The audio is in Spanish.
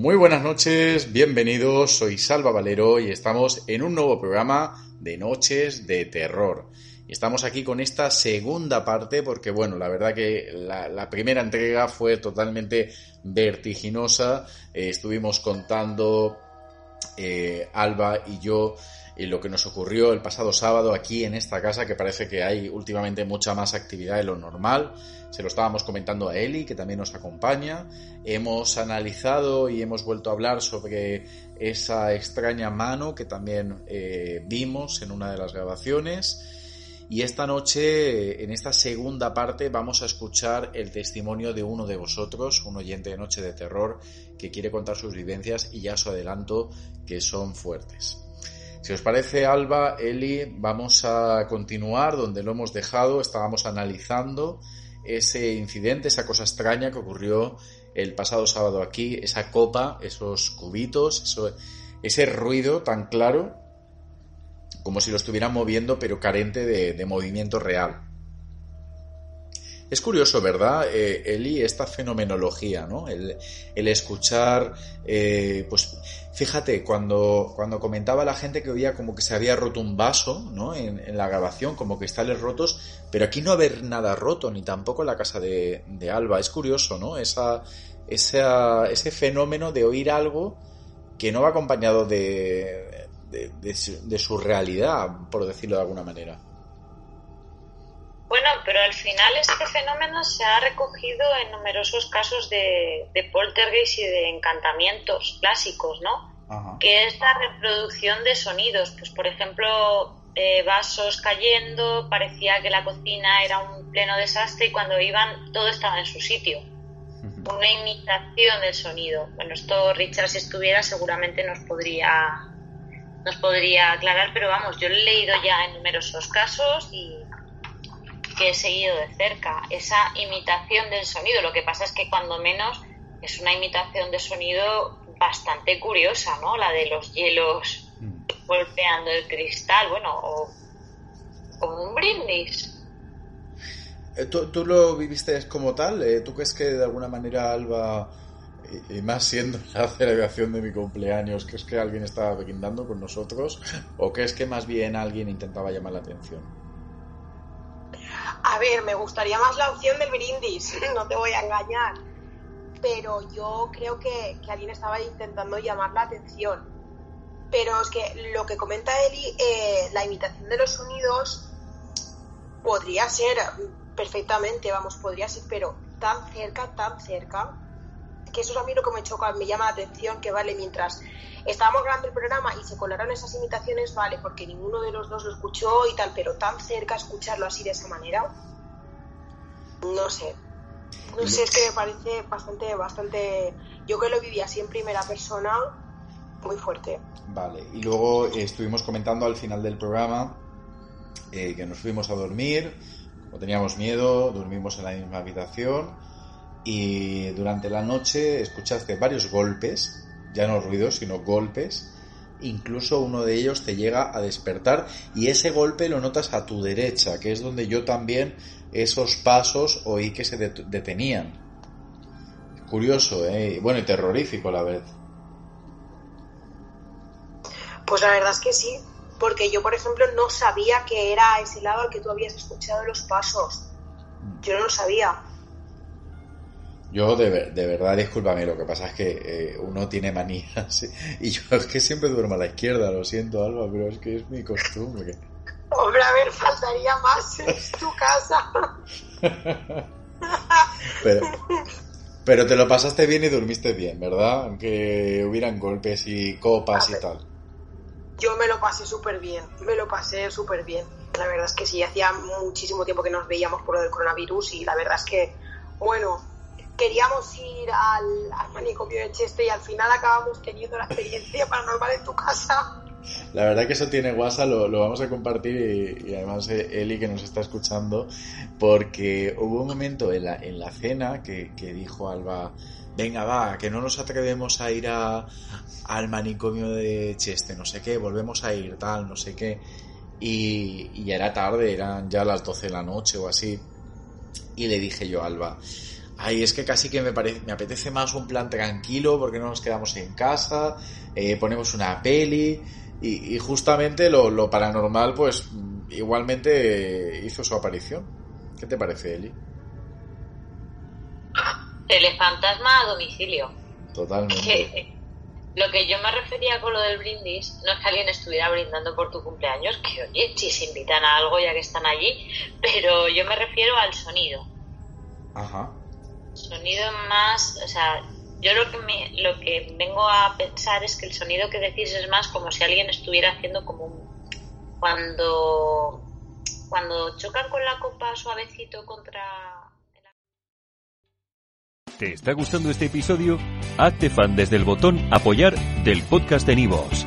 Muy buenas noches, bienvenidos, soy Salva Valero y estamos en un nuevo programa de Noches de Terror. Estamos aquí con esta segunda parte porque, bueno, la verdad que la, la primera entrega fue totalmente vertiginosa. Eh, estuvimos contando eh, Alba y yo eh, lo que nos ocurrió el pasado sábado aquí en esta casa, que parece que hay últimamente mucha más actividad de lo normal. Se lo estábamos comentando a Eli, que también nos acompaña. Hemos analizado y hemos vuelto a hablar sobre esa extraña mano que también eh, vimos en una de las grabaciones. Y esta noche, en esta segunda parte, vamos a escuchar el testimonio de uno de vosotros, un oyente de Noche de Terror, que quiere contar sus vivencias y ya os adelanto que son fuertes. Si os parece, Alba, Eli, vamos a continuar donde lo hemos dejado. Estábamos analizando ese incidente, esa cosa extraña que ocurrió el pasado sábado aquí, esa copa, esos cubitos, ese ruido tan claro como si lo estuvieran moviendo pero carente de movimiento real. Es curioso, ¿verdad, eh, Eli, esta fenomenología, ¿no? El, escuchar, eh, pues fíjate, cuando, cuando comentaba la gente que oía como que se había roto un vaso, ¿no? En, en la grabación, como cristales rotos, pero aquí no haber nada roto, ni tampoco en la casa de, de Alba. Es curioso, ¿no? Esa, ese fenómeno de oír algo que no va acompañado de, de su realidad, por decirlo de alguna manera. Bueno, pero al final este fenómeno se ha recogido en numerosos casos de, de poltergeist y de encantamientos clásicos, ¿no? Ajá. Que es la reproducción de sonidos. Pues, por ejemplo, eh, vasos cayendo, parecía que la cocina era un pleno desastre y cuando iban todo estaba en su sitio. Una imitación del sonido. Bueno, esto Richard, si estuviera, seguramente nos podría, nos podría aclarar, pero vamos, yo lo he leído ya en numerosos casos y que he seguido de cerca, esa imitación del sonido. Lo que pasa es que cuando menos es una imitación de sonido bastante curiosa, ¿no? La de los hielos golpeando el cristal, bueno, o como un brindis. Eh, ¿Tú, tú lo viviste como tal? Eh, ¿Tú crees que de alguna manera Alba, y, y más siendo la celebración de mi cumpleaños, crees que alguien estaba brindando con nosotros? ¿O crees que más bien alguien intentaba llamar la atención? A ver, me gustaría más la opción del brindis, no te voy a engañar. Pero yo creo que, alguien estaba intentando llamar la atención. Pero es que lo que comenta Eli, eh, la imitación de los sonidos podría ser perfectamente, vamos, podría ser, pero tan cerca, tan cerca, que eso es a mí lo que me choca, me llama la atención, que vale, mientras estábamos grabando el programa y se colaron esas imitaciones, vale, porque ninguno de los dos lo escuchó y tal, pero tan cerca escucharlo así de esa manera, no sé. No sé, es que me parece bastante, bastante. Yo que lo viví así en primera persona, muy fuerte. Vale, y luego estuvimos comentando al final del programa eh, que nos fuimos a dormir, como teníamos miedo, dormimos en la misma habitación y durante la noche escuchaste varios golpes ya no ruidos, sino golpes. Incluso uno de ellos te llega a despertar y ese golpe lo notas a tu derecha, que es donde yo también esos pasos oí que se detenían. Curioso, ¿eh? Bueno, y terrorífico a la vez. Pues la verdad es que sí, porque yo, por ejemplo, no sabía que era ese lado al que tú habías escuchado los pasos. Yo no lo sabía. Yo, de, de verdad, discúlpame, lo que pasa es que eh, uno tiene manías. Y yo es que siempre duermo a la izquierda, lo siento, Alba, pero es que es mi costumbre. Hombre, a ver, faltaría más, es tu casa. pero, pero te lo pasaste bien y durmiste bien, ¿verdad? Aunque hubieran golpes y copas y tal. Yo me lo pasé súper bien, me lo pasé súper bien. La verdad es que sí, hacía muchísimo tiempo que nos veíamos por lo del coronavirus y la verdad es que, bueno, queríamos ir al, al manicomio de Cheste y al final acabamos teniendo la experiencia paranormal en tu casa. La verdad que eso tiene guasa, lo, lo vamos a compartir y, además eh, Eli que nos está escuchando, porque hubo un momento en la, en la cena que, que dijo Alba, venga va, que no nos atrevemos a ir a, al manicomio de Cheste, no sé qué, volvemos a ir, tal, no sé qué. Y, y era tarde, eran ya las 12 de la noche o así. Y le dije yo Alba, ay, es que casi que me, parece, me apetece más un plan tranquilo porque no nos quedamos en casa, eh, ponemos una peli y, y justamente lo, lo, paranormal pues igualmente hizo su aparición. ¿Qué te parece, Eli? Telefantasma a domicilio. Totalmente. lo que yo me refería con lo del brindis no es que alguien estuviera brindando por tu cumpleaños, que oye, si se invitan a algo ya que están allí, pero yo me refiero al sonido. Ajá sonido más, o sea, yo lo que me, lo que vengo a pensar es que el sonido que decís es más como si alguien estuviera haciendo como un, cuando cuando chocan con la copa suavecito contra ¿Te está gustando este episodio? Hazte fan desde el botón apoyar del podcast de Nivos.